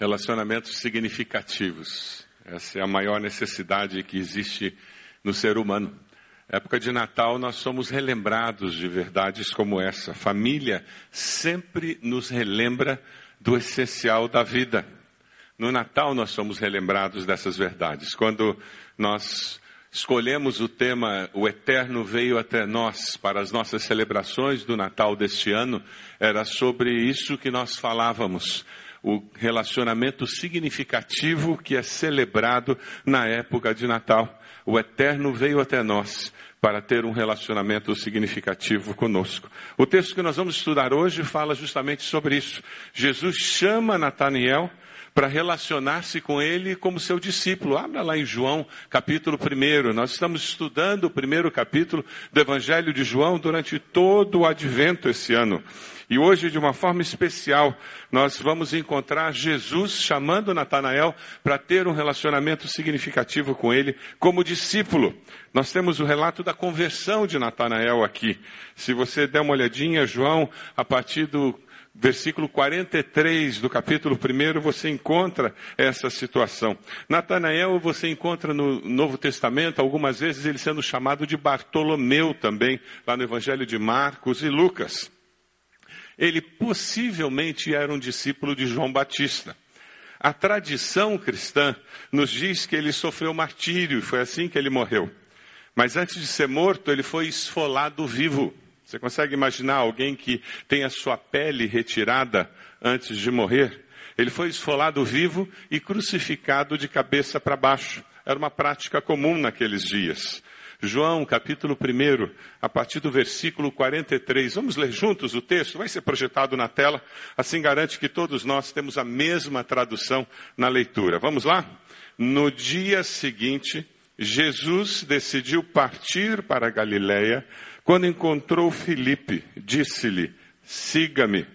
Relacionamentos significativos. Essa é a maior necessidade que existe no ser humano. Época de Natal, nós somos relembrados de verdades como essa. Família sempre nos relembra do essencial da vida. No Natal, nós somos relembrados dessas verdades. Quando nós escolhemos o tema O Eterno Veio até Nós para as nossas celebrações do Natal deste ano, era sobre isso que nós falávamos o relacionamento significativo que é celebrado na época de Natal. O Eterno veio até nós para ter um relacionamento significativo conosco. O texto que nós vamos estudar hoje fala justamente sobre isso. Jesus chama Natanael para relacionar-se com ele como seu discípulo. Abra lá em João, capítulo 1. Nós estamos estudando o primeiro capítulo do Evangelho de João durante todo o advento esse ano. E hoje, de uma forma especial, nós vamos encontrar Jesus chamando Natanael para ter um relacionamento significativo com ele como discípulo. Nós temos o relato da conversão de Natanael aqui. Se você der uma olhadinha, João, a partir do versículo 43 do capítulo 1, você encontra essa situação. Natanael você encontra no Novo Testamento, algumas vezes ele sendo chamado de Bartolomeu também, lá no Evangelho de Marcos e Lucas ele possivelmente era um discípulo de João Batista. A tradição cristã nos diz que ele sofreu martírio e foi assim que ele morreu. Mas antes de ser morto, ele foi esfolado vivo. Você consegue imaginar alguém que tem a sua pele retirada antes de morrer? Ele foi esfolado vivo e crucificado de cabeça para baixo. Era uma prática comum naqueles dias. João, capítulo 1, a partir do versículo 43. Vamos ler juntos o texto? Vai ser projetado na tela. Assim garante que todos nós temos a mesma tradução na leitura. Vamos lá? No dia seguinte, Jesus decidiu partir para Galiléia. Quando encontrou Filipe, disse-lhe: Siga-me.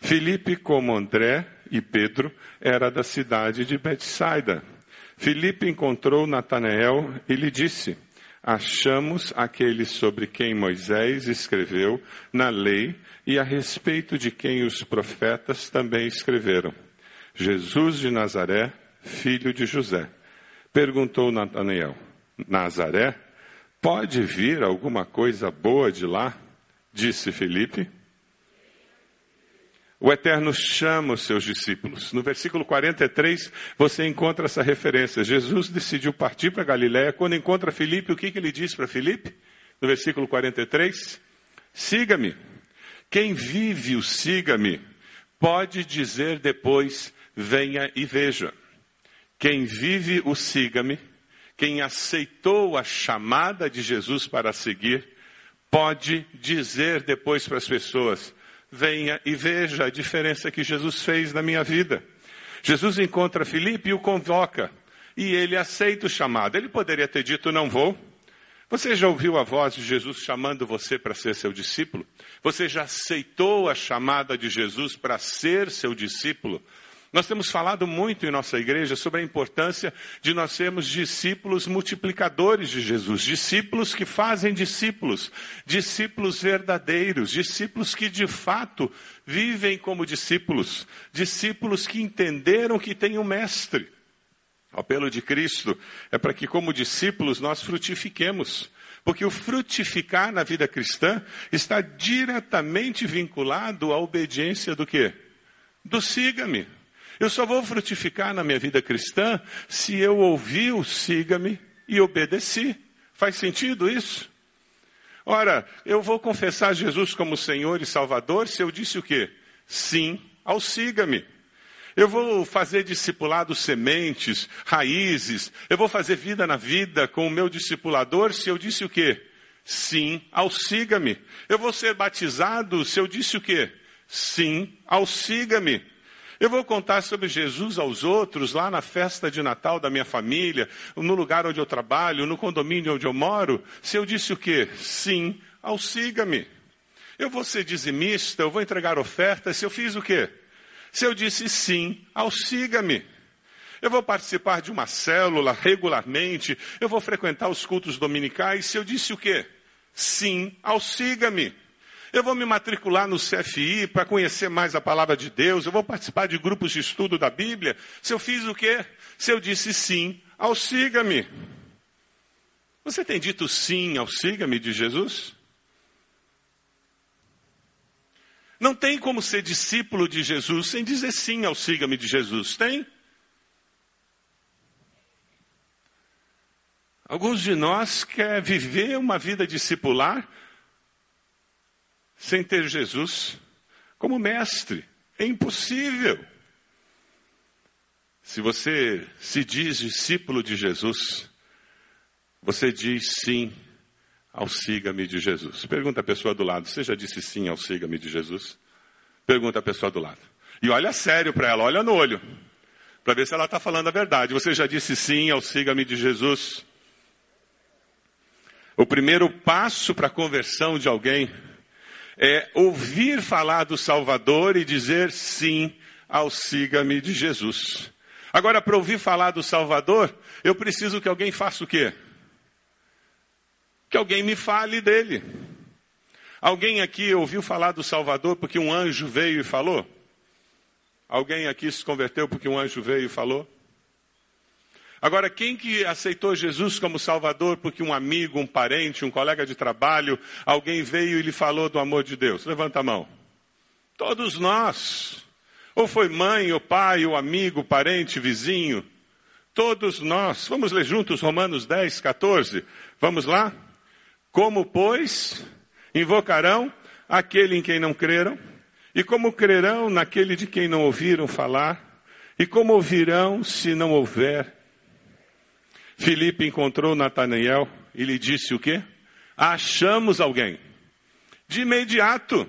Filipe, como André e Pedro, era da cidade de Betsaida. Filipe encontrou Natanael e lhe disse: achamos aquele sobre quem Moisés escreveu na lei e a respeito de quem os profetas também escreveram. Jesus de Nazaré, filho de José. Perguntou Natanael: Nazaré? Pode vir alguma coisa boa de lá? Disse Felipe. O Eterno chama os seus discípulos. No versículo 43, você encontra essa referência. Jesus decidiu partir para Galiléia. Quando encontra Filipe, o que, que ele diz para Filipe? No versículo 43, siga-me. Quem vive o siga-me, pode dizer depois, venha e veja. Quem vive o siga-me, quem aceitou a chamada de Jesus para seguir, pode dizer depois para as pessoas, venha e veja a diferença que Jesus fez na minha vida. Jesus encontra Filipe e o convoca. E ele aceita o chamado. Ele poderia ter dito: Não vou. Você já ouviu a voz de Jesus chamando você para ser seu discípulo? Você já aceitou a chamada de Jesus para ser seu discípulo? Nós temos falado muito em nossa igreja sobre a importância de nós sermos discípulos multiplicadores de Jesus, discípulos que fazem discípulos, discípulos verdadeiros, discípulos que de fato vivem como discípulos, discípulos que entenderam que tem um mestre. O apelo de Cristo é para que, como discípulos, nós frutifiquemos. Porque o frutificar na vida cristã está diretamente vinculado à obediência do quê? Do siga-me. Eu só vou frutificar na minha vida cristã se eu ouvi o siga-me e obedeci. Faz sentido isso? Ora, eu vou confessar Jesus como Senhor e Salvador se eu disse o quê? Sim ao siga-me. Eu vou fazer discipulado sementes, raízes. Eu vou fazer vida na vida com o meu discipulador se eu disse o quê? Sim ao siga-me. Eu vou ser batizado se eu disse o quê? Sim ao siga-me. Eu vou contar sobre Jesus aos outros lá na festa de Natal da minha família, no lugar onde eu trabalho, no condomínio onde eu moro, se eu disse o quê? Sim, ao siga-me. Eu vou ser dizimista, eu vou entregar ofertas, se eu fiz o quê? Se eu disse sim, ao siga-me. Eu vou participar de uma célula regularmente, eu vou frequentar os cultos dominicais, se eu disse o quê? Sim, ao siga-me. Eu vou me matricular no CFI para conhecer mais a palavra de Deus. Eu vou participar de grupos de estudo da Bíblia. Se eu fiz o quê? Se eu disse sim ao siga-me. Você tem dito sim ao siga-me de Jesus? Não tem como ser discípulo de Jesus sem dizer sim ao siga-me de Jesus. Tem? Alguns de nós quer viver uma vida discipular sem ter Jesus como mestre. É impossível. Se você se diz discípulo de Jesus, você diz sim ao siga-me de Jesus. Pergunta a pessoa do lado: Você já disse sim ao siga-me de Jesus? Pergunta a pessoa do lado. E olha sério para ela, olha no olho, para ver se ela está falando a verdade. Você já disse sim ao siga-me de Jesus? O primeiro passo para a conversão de alguém é ouvir falar do Salvador e dizer sim ao siga-me de Jesus. Agora, para ouvir falar do Salvador, eu preciso que alguém faça o quê? Que alguém me fale dele. Alguém aqui ouviu falar do Salvador porque um anjo veio e falou? Alguém aqui se converteu porque um anjo veio e falou? Agora, quem que aceitou Jesus como Salvador porque um amigo, um parente, um colega de trabalho, alguém veio e lhe falou do amor de Deus? Levanta a mão. Todos nós. Ou foi mãe, ou pai, ou amigo, parente, vizinho. Todos nós. Vamos ler juntos Romanos 10, 14. Vamos lá? Como, pois, invocarão aquele em quem não creram? E como crerão naquele de quem não ouviram falar? E como ouvirão se não houver Filipe encontrou Natanael e lhe disse o quê? Achamos alguém. De imediato.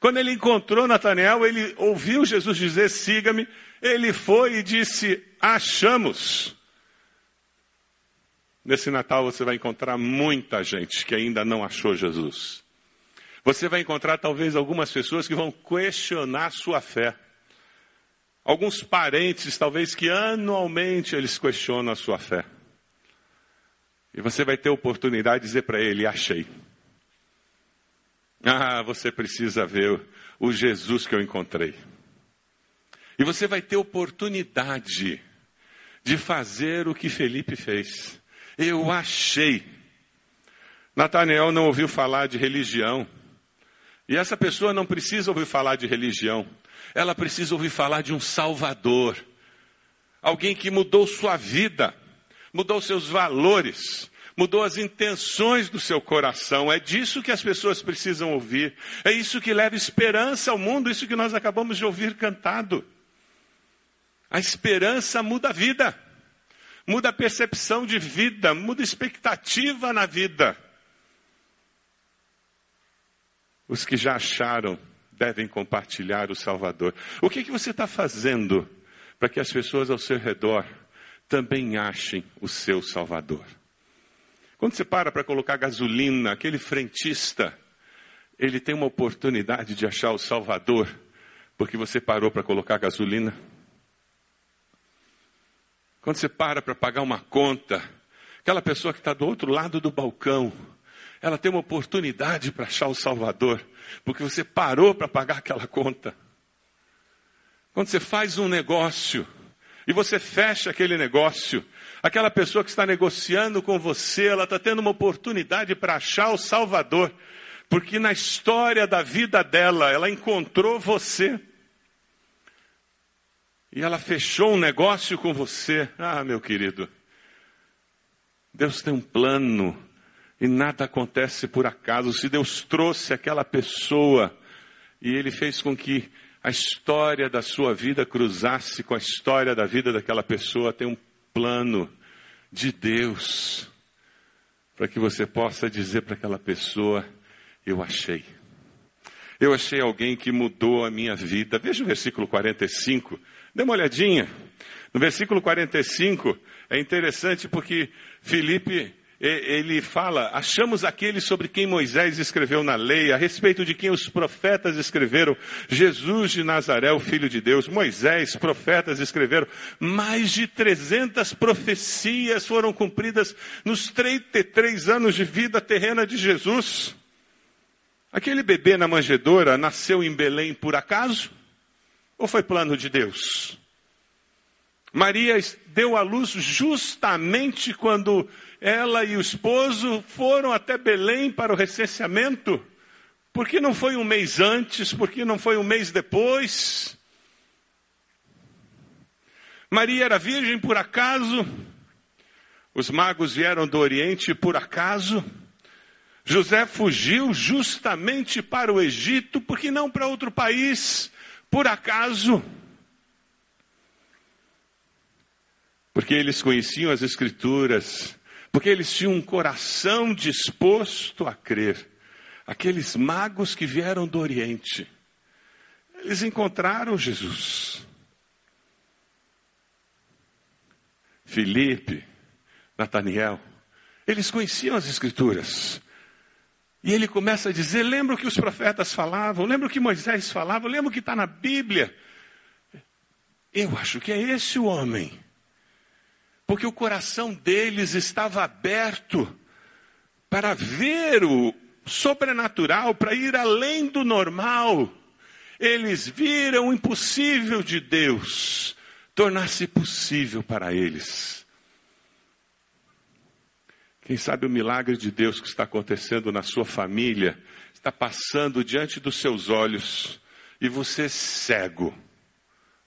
Quando ele encontrou Natanael, ele ouviu Jesus dizer: siga-me. Ele foi e disse: achamos. Nesse Natal você vai encontrar muita gente que ainda não achou Jesus. Você vai encontrar talvez algumas pessoas que vão questionar sua fé. Alguns parentes, talvez que anualmente eles questionam a sua fé. E você vai ter oportunidade de dizer para ele: achei. Ah, você precisa ver o Jesus que eu encontrei. E você vai ter oportunidade de fazer o que Felipe fez. Eu achei. Natanael não ouviu falar de religião. E essa pessoa não precisa ouvir falar de religião. Ela precisa ouvir falar de um Salvador. Alguém que mudou sua vida mudou seus valores, mudou as intenções do seu coração. É disso que as pessoas precisam ouvir. É isso que leva esperança ao mundo, isso que nós acabamos de ouvir cantado. A esperança muda a vida, muda a percepção de vida, muda a expectativa na vida. Os que já acharam devem compartilhar o Salvador. O que, que você está fazendo para que as pessoas ao seu redor também achem o seu Salvador. Quando você para para colocar gasolina, aquele frentista, ele tem uma oportunidade de achar o Salvador, porque você parou para colocar gasolina. Quando você para para pagar uma conta, aquela pessoa que está do outro lado do balcão, ela tem uma oportunidade para achar o Salvador, porque você parou para pagar aquela conta. Quando você faz um negócio, e você fecha aquele negócio. Aquela pessoa que está negociando com você, ela está tendo uma oportunidade para achar o Salvador, porque na história da vida dela, ela encontrou você. E ela fechou um negócio com você. Ah, meu querido, Deus tem um plano e nada acontece por acaso. Se Deus trouxe aquela pessoa e Ele fez com que a história da sua vida cruzasse com a história da vida daquela pessoa, tem um plano de Deus para que você possa dizer para aquela pessoa: Eu achei. Eu achei alguém que mudou a minha vida. Veja o versículo 45. Dê uma olhadinha. No versículo 45 é interessante porque Felipe ele fala: achamos aquele sobre quem Moisés escreveu na lei, a respeito de quem os profetas escreveram, Jesus de Nazaré, o Filho de Deus. Moisés, profetas escreveram, mais de 300 profecias foram cumpridas nos 33 anos de vida terrena de Jesus. Aquele bebê na manjedoura nasceu em Belém por acaso? Ou foi plano de Deus? Maria deu à luz justamente quando ela e o esposo foram até Belém para o recenseamento. Por que não foi um mês antes? Por que não foi um mês depois? Maria era virgem por acaso? Os magos vieram do Oriente por acaso? José fugiu justamente para o Egito, por que não para outro país? Por acaso? Porque eles conheciam as Escrituras, porque eles tinham um coração disposto a crer. Aqueles magos que vieram do Oriente, eles encontraram Jesus. Felipe, Nataniel, eles conheciam as Escrituras. E ele começa a dizer: lembra o que os profetas falavam, lembra o que Moisés falava, lembra o que está na Bíblia. Eu acho que é esse o homem. Porque o coração deles estava aberto para ver o sobrenatural, para ir além do normal. Eles viram o impossível de Deus tornar-se possível para eles. Quem sabe o milagre de Deus que está acontecendo na sua família está passando diante dos seus olhos e você cego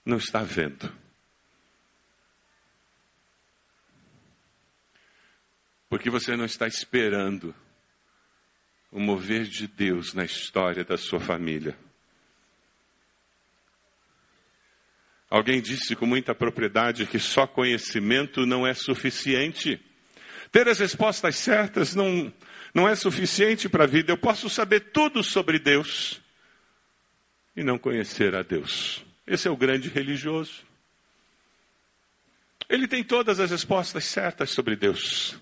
não está vendo. Porque você não está esperando o mover de Deus na história da sua família. Alguém disse com muita propriedade que só conhecimento não é suficiente. Ter as respostas certas não, não é suficiente para a vida. Eu posso saber tudo sobre Deus e não conhecer a Deus. Esse é o grande religioso. Ele tem todas as respostas certas sobre Deus,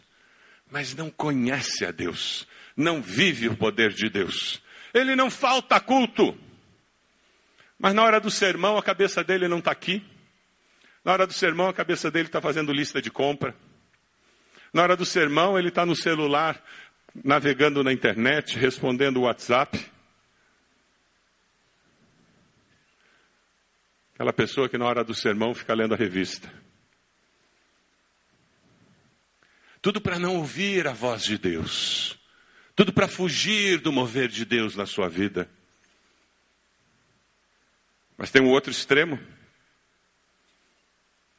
mas não conhece a Deus, não vive o poder de Deus. Ele não falta culto. Mas na hora do sermão, a cabeça dele não está aqui. Na hora do sermão, a cabeça dele está fazendo lista de compra. Na hora do sermão, ele está no celular, navegando na internet, respondendo o WhatsApp. Aquela pessoa que na hora do sermão fica lendo a revista. Tudo para não ouvir a voz de Deus. Tudo para fugir do mover de Deus na sua vida. Mas tem um outro extremo.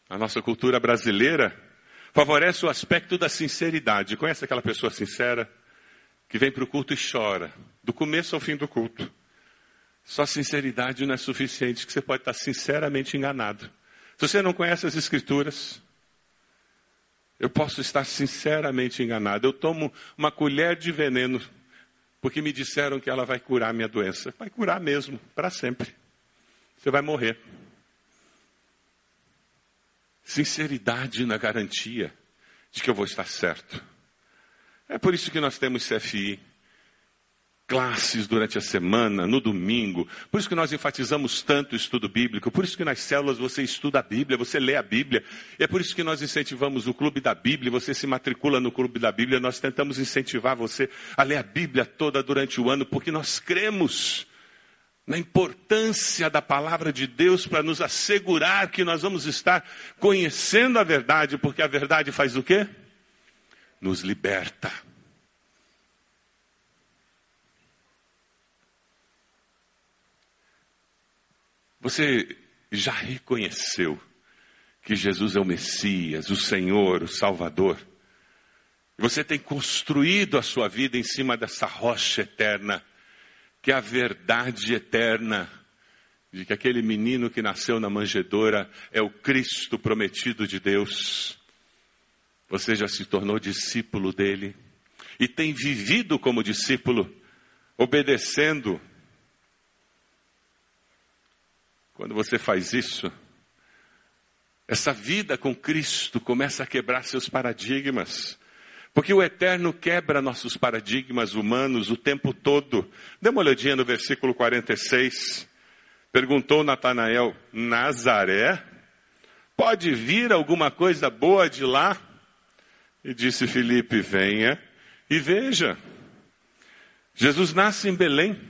A nossa cultura brasileira favorece o aspecto da sinceridade. Conhece aquela pessoa sincera que vem para o culto e chora, do começo ao fim do culto? Só sinceridade não é suficiente, que você pode estar sinceramente enganado. Se você não conhece as Escrituras, eu posso estar sinceramente enganado. Eu tomo uma colher de veneno porque me disseram que ela vai curar minha doença. Vai curar mesmo, para sempre. Você vai morrer. Sinceridade na garantia de que eu vou estar certo. É por isso que nós temos CFI, classes durante a semana, no domingo. Por isso que nós enfatizamos tanto o estudo bíblico. Por isso que nas células você estuda a Bíblia, você lê a Bíblia. É por isso que nós incentivamos o Clube da Bíblia. Você se matricula no Clube da Bíblia. Nós tentamos incentivar você a ler a Bíblia toda durante o ano, porque nós cremos na importância da palavra de Deus para nos assegurar que nós vamos estar conhecendo a verdade, porque a verdade faz o quê? Nos liberta. Você já reconheceu que Jesus é o Messias, o Senhor, o Salvador? Você tem construído a sua vida em cima dessa rocha eterna que a verdade eterna de que aquele menino que nasceu na manjedoura é o Cristo prometido de Deus. Você já se tornou discípulo dele e tem vivido como discípulo, obedecendo. Quando você faz isso, essa vida com Cristo começa a quebrar seus paradigmas. Porque o Eterno quebra nossos paradigmas humanos o tempo todo. Dê uma olhadinha no versículo 46. Perguntou Natanael: Nazaré? Pode vir alguma coisa boa de lá? E disse Filipe: Venha e veja. Jesus nasce em Belém.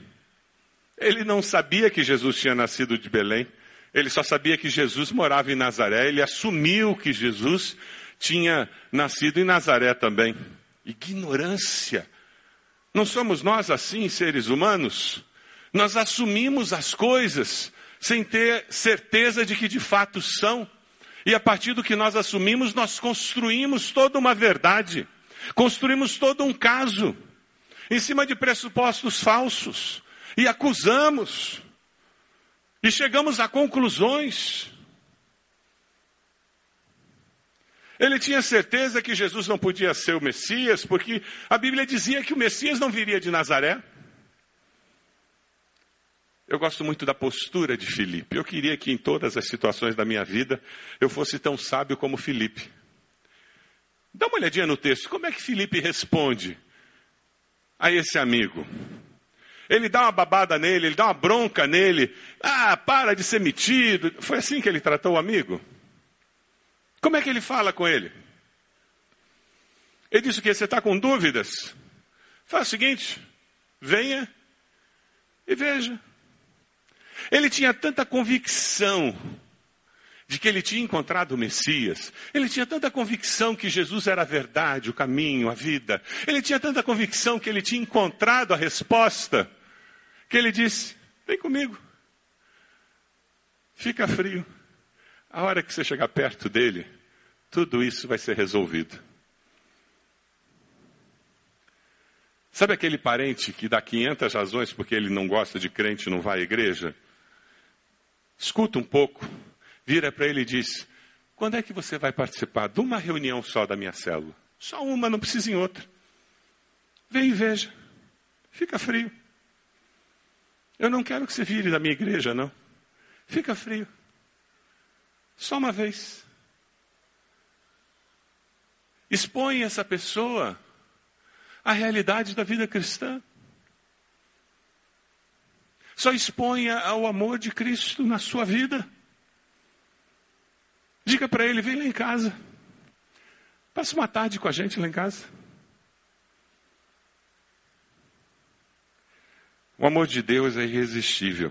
Ele não sabia que Jesus tinha nascido de Belém. Ele só sabia que Jesus morava em Nazaré. Ele assumiu que Jesus tinha nascido em Nazaré também. Ignorância. Não somos nós assim, seres humanos? Nós assumimos as coisas sem ter certeza de que de fato são. E a partir do que nós assumimos, nós construímos toda uma verdade, construímos todo um caso, em cima de pressupostos falsos, e acusamos, e chegamos a conclusões. Ele tinha certeza que Jesus não podia ser o Messias, porque a Bíblia dizia que o Messias não viria de Nazaré. Eu gosto muito da postura de Filipe. Eu queria que em todas as situações da minha vida eu fosse tão sábio como Filipe. Dá uma olhadinha no texto. Como é que Filipe responde a esse amigo? Ele dá uma babada nele, ele dá uma bronca nele. Ah, para de ser metido. Foi assim que ele tratou o amigo? Como é que ele fala com ele? Ele disse o que? Você está com dúvidas? Faz o seguinte: venha e veja. Ele tinha tanta convicção de que ele tinha encontrado o Messias. Ele tinha tanta convicção que Jesus era a verdade, o caminho, a vida. Ele tinha tanta convicção que ele tinha encontrado a resposta, que ele disse: Vem comigo. Fica frio. A hora que você chegar perto dele, tudo isso vai ser resolvido. Sabe aquele parente que dá 500 razões porque ele não gosta de crente e não vai à igreja? escuta um pouco, vira para ele e diz: Quando é que você vai participar de uma reunião só da minha célula? Só uma, não precisa em outra. Vem e veja. Fica frio. Eu não quero que você vire da minha igreja, não. Fica frio. Só uma vez. Expõe essa pessoa à realidade da vida cristã. Só exponha ao amor de Cristo na sua vida. Diga para ele: vem lá em casa. Passa uma tarde com a gente lá em casa. O amor de Deus é irresistível.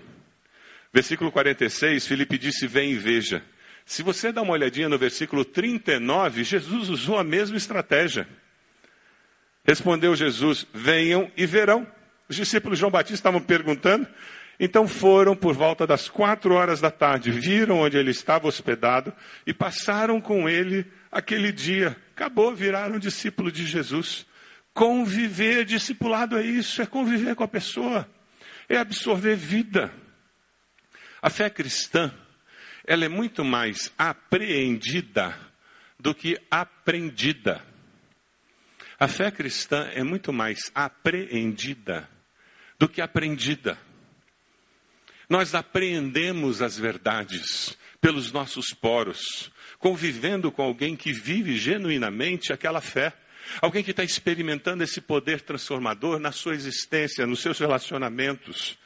Versículo 46, Felipe disse: Vem e veja. Se você dá uma olhadinha no versículo 39, Jesus usou a mesma estratégia. Respondeu Jesus: Venham e verão. Os discípulos de João Batista estavam perguntando, então foram por volta das quatro horas da tarde, viram onde ele estava hospedado e passaram com ele aquele dia. Acabou, viraram discípulo de Jesus. Conviver, discipulado é isso, é conviver com a pessoa, é absorver vida. A fé cristã, ela é muito mais apreendida do que aprendida. A fé cristã é muito mais apreendida do que aprendida. Nós apreendemos as verdades pelos nossos poros, convivendo com alguém que vive genuinamente aquela fé. Alguém que está experimentando esse poder transformador na sua existência, nos seus relacionamentos.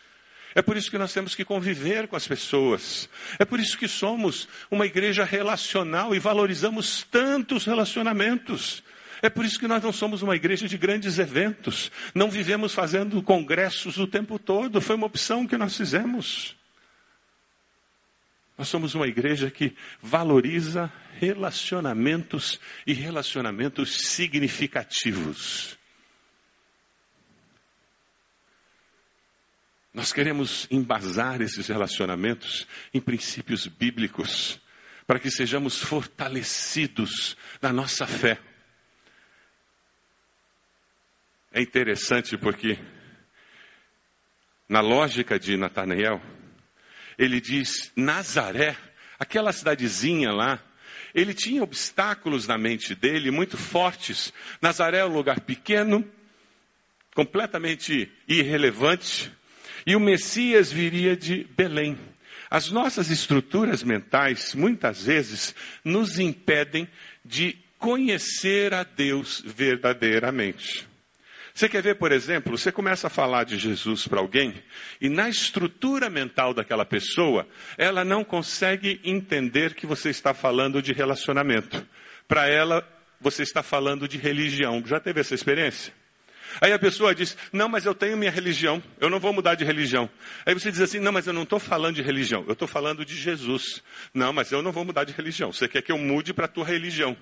É por isso que nós temos que conviver com as pessoas. É por isso que somos uma igreja relacional e valorizamos tantos relacionamentos. É por isso que nós não somos uma igreja de grandes eventos. Não vivemos fazendo congressos o tempo todo. Foi uma opção que nós fizemos. Nós somos uma igreja que valoriza relacionamentos e relacionamentos significativos. Nós queremos embasar esses relacionamentos em princípios bíblicos, para que sejamos fortalecidos na nossa fé. É interessante porque, na lógica de Natanael, ele diz: Nazaré, aquela cidadezinha lá, ele tinha obstáculos na mente dele muito fortes. Nazaré é um lugar pequeno, completamente irrelevante, e o Messias viria de Belém. As nossas estruturas mentais, muitas vezes, nos impedem de conhecer a Deus verdadeiramente. Você quer ver, por exemplo, você começa a falar de Jesus para alguém e na estrutura mental daquela pessoa, ela não consegue entender que você está falando de relacionamento. Para ela, você está falando de religião. Já teve essa experiência? Aí a pessoa diz: Não, mas eu tenho minha religião, eu não vou mudar de religião. Aí você diz assim: Não, mas eu não estou falando de religião, eu estou falando de Jesus. Não, mas eu não vou mudar de religião. Você quer que eu mude para a tua religião?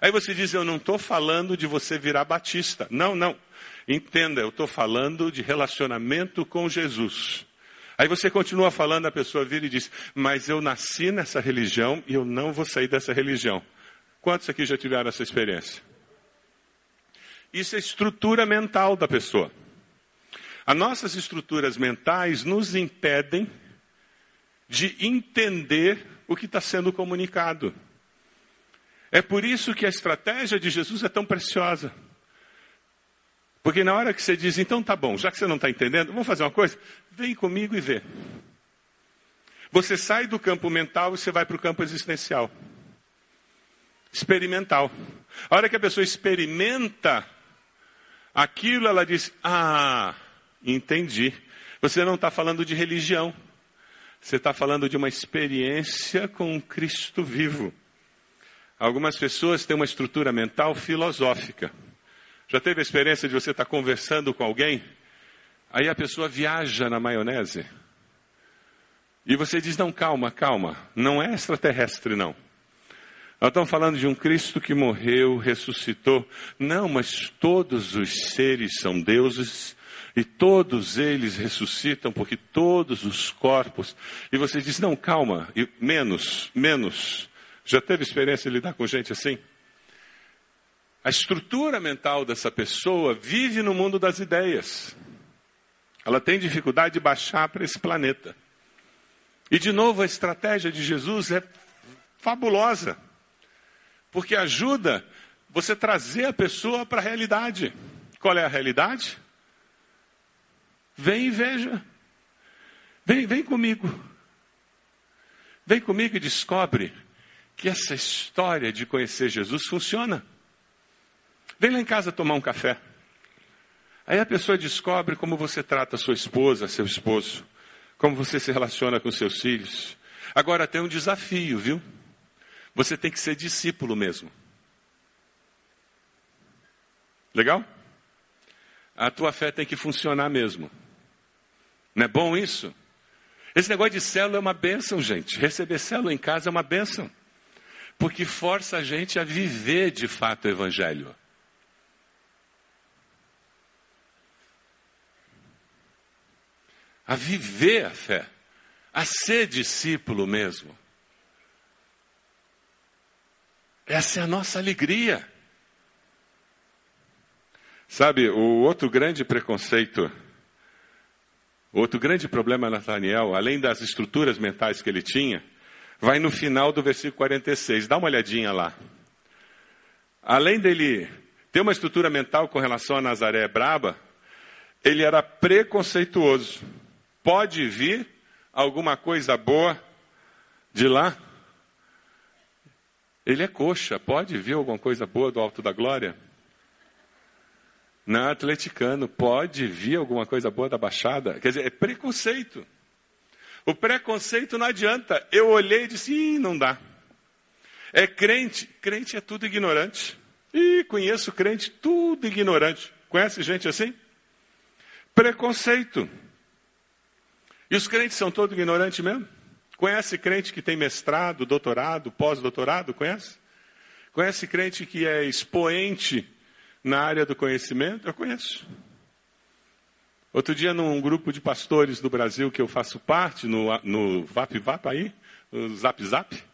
Aí você diz: Eu não estou falando de você virar batista. Não, não. Entenda, eu estou falando de relacionamento com Jesus. Aí você continua falando, a pessoa vira e diz: Mas eu nasci nessa religião e eu não vou sair dessa religião. Quantos aqui já tiveram essa experiência? Isso é estrutura mental da pessoa. As nossas estruturas mentais nos impedem de entender o que está sendo comunicado. É por isso que a estratégia de Jesus é tão preciosa. Porque na hora que você diz, então tá bom, já que você não está entendendo, vamos fazer uma coisa? Vem comigo e vê. Você sai do campo mental e você vai para o campo existencial. Experimental. A hora que a pessoa experimenta Aquilo ela diz: Ah, entendi. Você não está falando de religião. Você está falando de uma experiência com Cristo vivo. Algumas pessoas têm uma estrutura mental filosófica. Já teve a experiência de você estar conversando com alguém? Aí a pessoa viaja na maionese. E você diz: Não, calma, calma. Não é extraterrestre, não. Nós estamos falando de um Cristo que morreu, ressuscitou. Não, mas todos os seres são deuses e todos eles ressuscitam porque todos os corpos. E você diz: não, calma, menos, menos. Já teve experiência de lidar com gente assim? A estrutura mental dessa pessoa vive no mundo das ideias. Ela tem dificuldade de baixar para esse planeta. E de novo, a estratégia de Jesus é fabulosa porque ajuda você trazer a pessoa para a realidade. Qual é a realidade? Vem e veja. Vem, vem comigo. Vem comigo e descobre que essa história de conhecer Jesus funciona. Vem lá em casa tomar um café. Aí a pessoa descobre como você trata sua esposa, seu esposo, como você se relaciona com seus filhos. Agora tem um desafio, viu? Você tem que ser discípulo mesmo. Legal? A tua fé tem que funcionar mesmo. Não é bom isso? Esse negócio de célula é uma bênção, gente. Receber célula em casa é uma bênção. Porque força a gente a viver de fato o Evangelho. A viver a fé. A ser discípulo mesmo. Essa é a nossa alegria. Sabe, o outro grande preconceito, outro grande problema Nathaniel, além das estruturas mentais que ele tinha, vai no final do versículo 46. Dá uma olhadinha lá. Além dele ter uma estrutura mental com relação a Nazaré braba, ele era preconceituoso. Pode vir alguma coisa boa de lá? Ele é coxa, pode vir alguma coisa boa do alto da glória? Não, atleticano, pode vir alguma coisa boa da baixada? Quer dizer, é preconceito. O preconceito não adianta. Eu olhei e disse, Ih, não dá. É crente, crente é tudo ignorante. E conheço crente, tudo ignorante. Conhece gente assim? Preconceito. E os crentes são todos ignorantes mesmo? Conhece crente que tem mestrado, doutorado, pós-doutorado? Conhece? Conhece crente que é expoente na área do conhecimento? Eu conheço. Outro dia, num grupo de pastores do Brasil que eu faço parte, no, no VAP VAP aí, no Zap Zap,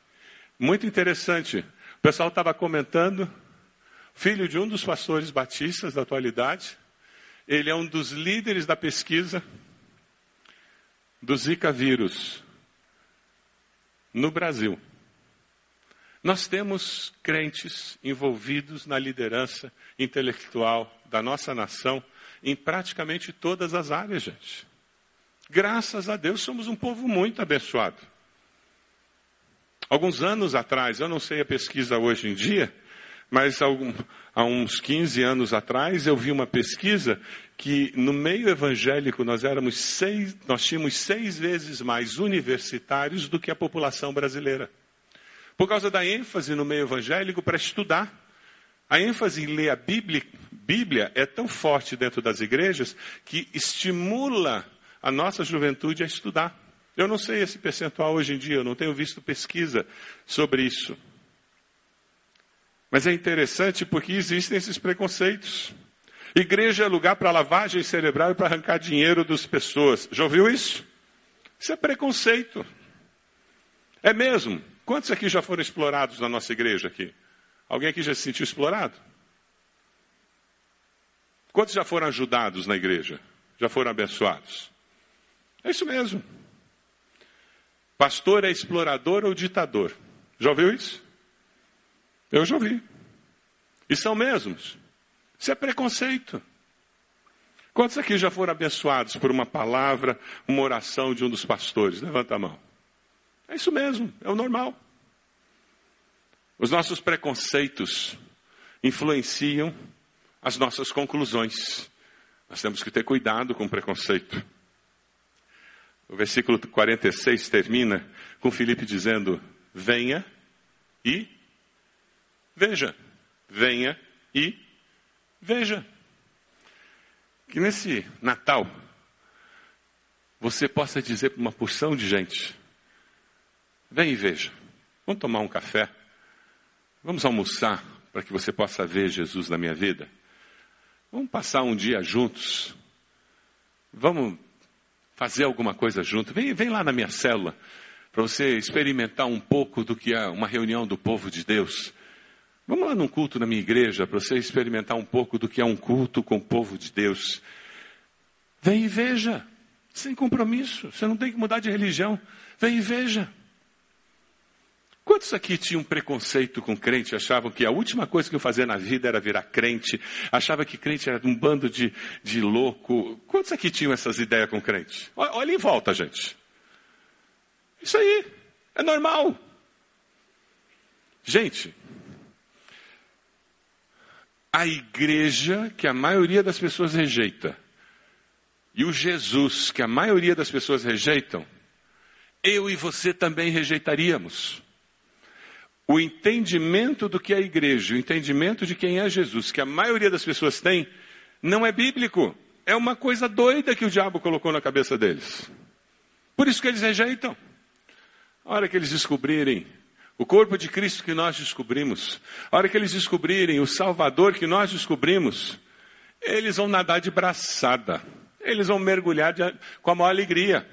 muito interessante. O pessoal estava comentando, filho de um dos pastores batistas da atualidade, ele é um dos líderes da pesquisa do Zika vírus no Brasil. Nós temos crentes envolvidos na liderança intelectual da nossa nação em praticamente todas as áreas, gente. Graças a Deus somos um povo muito abençoado. Alguns anos atrás, eu não sei a pesquisa hoje em dia, mas há uns 15 anos atrás eu vi uma pesquisa que no meio evangélico nós éramos seis, nós tínhamos seis vezes mais universitários do que a população brasileira. Por causa da ênfase no meio evangélico para estudar. A ênfase em ler a Bíblia, Bíblia é tão forte dentro das igrejas que estimula a nossa juventude a estudar. Eu não sei esse percentual hoje em dia, eu não tenho visto pesquisa sobre isso. Mas é interessante porque existem esses preconceitos. Igreja é lugar para lavagem cerebral e para arrancar dinheiro das pessoas. Já ouviu isso? Isso é preconceito. É mesmo. Quantos aqui já foram explorados na nossa igreja aqui? Alguém aqui já se sentiu explorado? Quantos já foram ajudados na igreja? Já foram abençoados? É isso mesmo. Pastor é explorador ou ditador? Já ouviu isso? Eu já ouvi. E são mesmos. Isso é preconceito. Quantos aqui já foram abençoados por uma palavra, uma oração de um dos pastores? Levanta a mão. É isso mesmo, é o normal. Os nossos preconceitos influenciam as nossas conclusões. Nós temos que ter cuidado com o preconceito. O versículo 46 termina com Filipe dizendo: Venha e veja. Venha e veja. Que nesse Natal você possa dizer para uma porção de gente: Vem e veja. Vamos tomar um café. Vamos almoçar para que você possa ver Jesus na minha vida. Vamos passar um dia juntos. Vamos fazer alguma coisa junto. Vem, vem lá na minha célula para você experimentar um pouco do que é uma reunião do povo de Deus. Vamos lá num culto na minha igreja para você experimentar um pouco do que é um culto com o povo de Deus. Vem e veja, sem compromisso. Você não tem que mudar de religião. Vem e veja. Quantos aqui tinham preconceito com crente, achavam que a última coisa que eu fazia na vida era virar crente, achava que crente era um bando de, de louco? Quantos aqui tinham essas ideias com crente? Olha em volta, gente. Isso aí, é normal. Gente, a igreja que a maioria das pessoas rejeita e o Jesus que a maioria das pessoas rejeitam, eu e você também rejeitaríamos. O entendimento do que é a igreja, o entendimento de quem é Jesus, que a maioria das pessoas tem, não é bíblico. É uma coisa doida que o diabo colocou na cabeça deles. Por isso que eles rejeitam. A hora que eles descobrirem o corpo de Cristo que nós descobrimos, a hora que eles descobrirem o Salvador que nós descobrimos, eles vão nadar de braçada. Eles vão mergulhar de, com a maior alegria.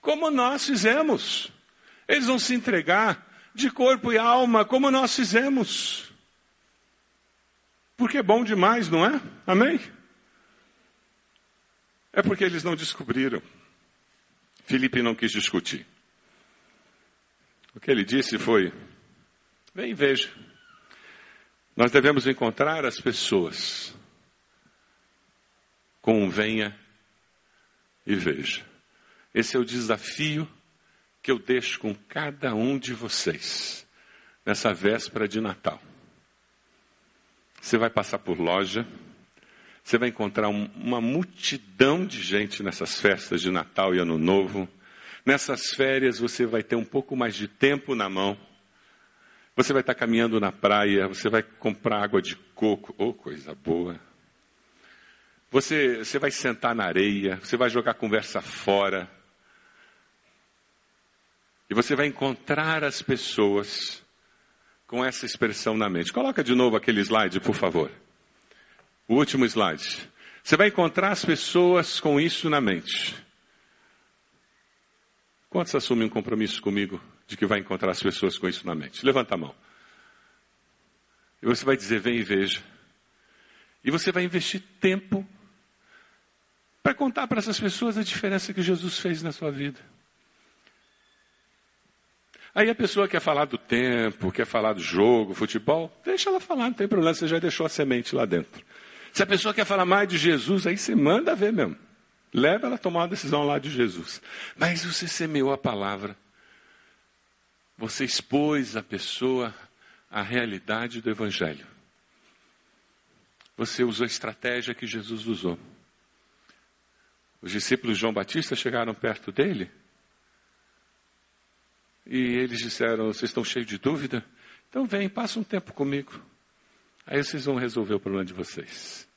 Como nós fizemos. Eles vão se entregar de corpo e alma, como nós fizemos. Porque é bom demais, não é? Amém? É porque eles não descobriram. Felipe não quis discutir. O que ele disse foi: vem e veja. Nós devemos encontrar as pessoas com venha e veja. Esse é o desafio que eu deixo com cada um de vocês nessa véspera de Natal. Você vai passar por loja, você vai encontrar um, uma multidão de gente nessas festas de Natal e Ano Novo. Nessas férias você vai ter um pouco mais de tempo na mão. Você vai estar caminhando na praia, você vai comprar água de coco, oh coisa boa. Você, você vai sentar na areia, você vai jogar conversa fora. E você vai encontrar as pessoas com essa expressão na mente. Coloca de novo aquele slide, por favor. O último slide. Você vai encontrar as pessoas com isso na mente. Quantos assumem um compromisso comigo de que vai encontrar as pessoas com isso na mente? Levanta a mão. E você vai dizer: vem e veja. E você vai investir tempo para contar para essas pessoas a diferença que Jesus fez na sua vida. Aí a pessoa quer falar do tempo, quer falar do jogo, futebol, deixa ela falar, não tem problema, você já deixou a semente lá dentro. Se a pessoa quer falar mais de Jesus, aí você manda ver mesmo. Leva ela a tomar uma decisão lá de Jesus. Mas você semeou a palavra. Você expôs a pessoa à realidade do Evangelho. Você usou a estratégia que Jesus usou. Os discípulos de João Batista chegaram perto dele e eles disseram: Vocês estão cheios de dúvida? Então vem, passa um tempo comigo. Aí vocês vão resolver o problema de vocês.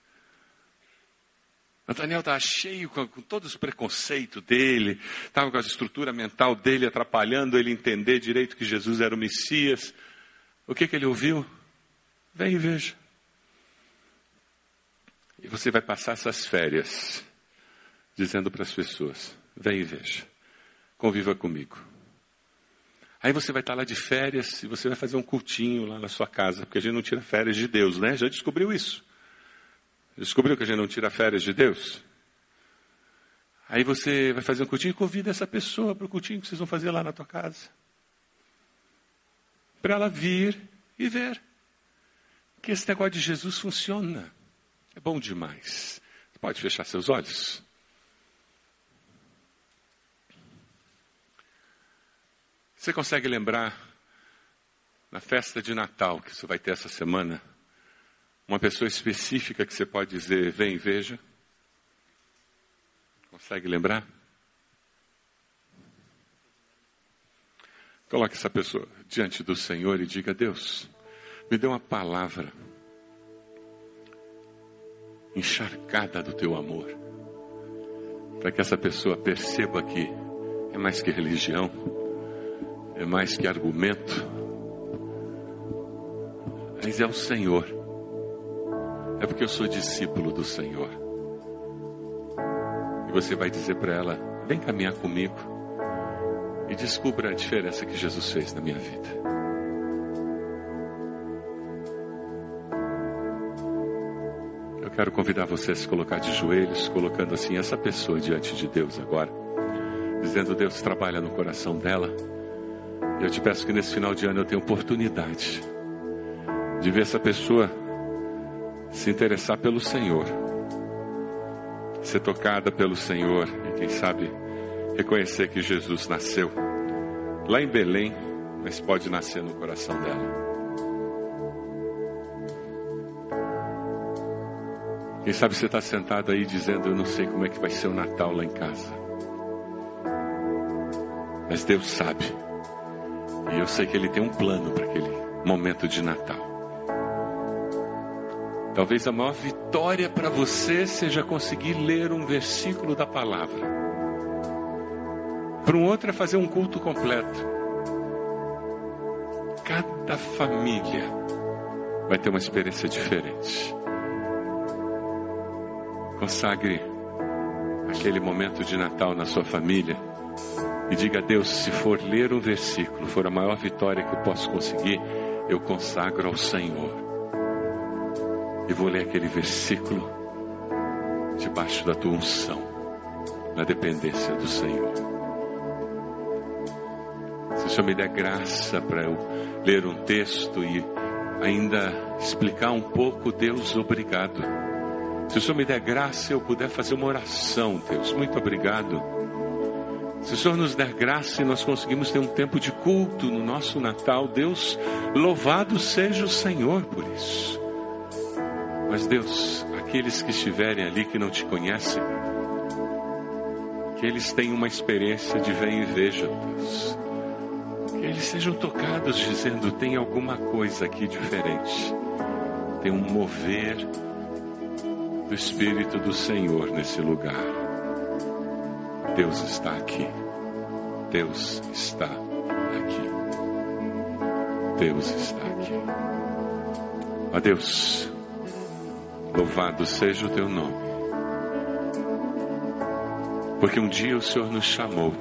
Nathaniel estava cheio com, com todos os preconceitos dele, estava com a estrutura mental dele atrapalhando ele entender direito que Jesus era o Messias. O que, que ele ouviu? Vem e veja. E você vai passar essas férias dizendo para as pessoas: vem e veja, conviva comigo. Aí você vai estar lá de férias e você vai fazer um cultinho lá na sua casa, porque a gente não tira férias de Deus, né? Já descobriu isso. Descobriu que a gente não tira férias de Deus? Aí você vai fazer um cultinho e convida essa pessoa para o cultinho que vocês vão fazer lá na tua casa. Para ela vir e ver que esse negócio de Jesus funciona. É bom demais. Você pode fechar seus olhos? Você consegue lembrar na festa de Natal que você vai ter essa semana? Uma pessoa específica que você pode dizer, vem, veja. Consegue lembrar? Coloque essa pessoa diante do Senhor e diga: Deus, me dê uma palavra encharcada do teu amor, para que essa pessoa perceba que é mais que religião, é mais que argumento, mas é o Senhor é porque eu sou discípulo do Senhor. E você vai dizer para ela: vem caminhar comigo e descubra a diferença que Jesus fez na minha vida. Eu quero convidar você a se colocar de joelhos, colocando assim essa pessoa diante de Deus agora, dizendo: Deus trabalha no coração dela. E eu te peço que nesse final de ano eu tenha oportunidade de ver essa pessoa se interessar pelo Senhor, ser tocada pelo Senhor e quem sabe reconhecer que Jesus nasceu lá em Belém, mas pode nascer no coração dela. Quem sabe você está sentado aí dizendo: Eu não sei como é que vai ser o Natal lá em casa. Mas Deus sabe. E eu sei que Ele tem um plano para aquele momento de Natal. Talvez a maior vitória para você seja conseguir ler um versículo da palavra. Para um outro é fazer um culto completo. Cada família vai ter uma experiência diferente. Consagre aquele momento de Natal na sua família e diga a Deus: se for ler um versículo, for a maior vitória que eu posso conseguir, eu consagro ao Senhor e vou ler aquele versículo debaixo da tua unção, na dependência do Senhor. Se o Senhor me der graça para eu ler um texto e ainda explicar um pouco, Deus, obrigado. Se o Senhor me der graça, eu puder fazer uma oração, Deus, muito obrigado. Se o Senhor nos der graça e nós conseguimos ter um tempo de culto no nosso Natal, Deus, louvado seja o Senhor por isso. Mas Deus, aqueles que estiverem ali que não te conhecem, que eles tenham uma experiência de vem e veja, Deus. Que eles sejam tocados dizendo: tem alguma coisa aqui diferente. Tem um mover do Espírito do Senhor nesse lugar. Deus está aqui. Deus está aqui. Deus está aqui. Ó Deus, Louvado seja o teu nome. Porque um dia o Senhor nos chamou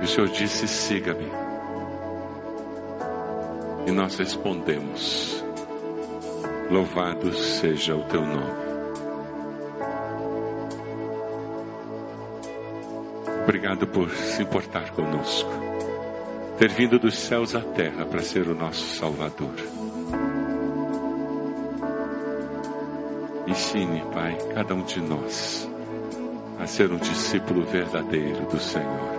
e o Senhor disse: siga-me. E nós respondemos: Louvado seja o teu nome. Obrigado por se importar conosco, ter vindo dos céus à terra para ser o nosso Salvador. Ensine, Pai, cada um de nós a ser um discípulo verdadeiro do Senhor.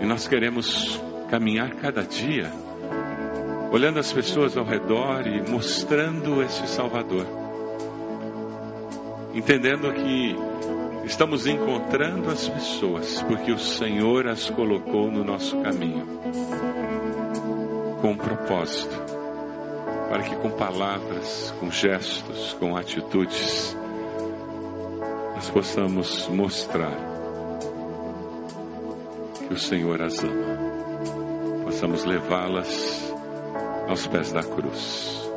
E nós queremos caminhar cada dia, olhando as pessoas ao redor e mostrando este Salvador. Entendendo que estamos encontrando as pessoas porque o Senhor as colocou no nosso caminho com um propósito para que com palavras, com gestos, com atitudes, nós possamos mostrar que o Senhor as ama, possamos levá-las aos pés da cruz.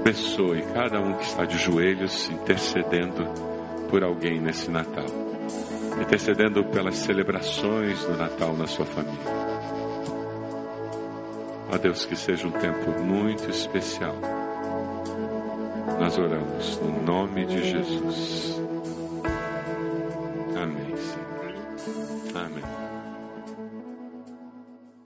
Abençoe cada um que está de joelhos intercedendo por alguém nesse Natal, intercedendo pelas celebrações do Natal na sua família. Ó Deus, que seja um tempo muito especial. Nós oramos no nome de Jesus.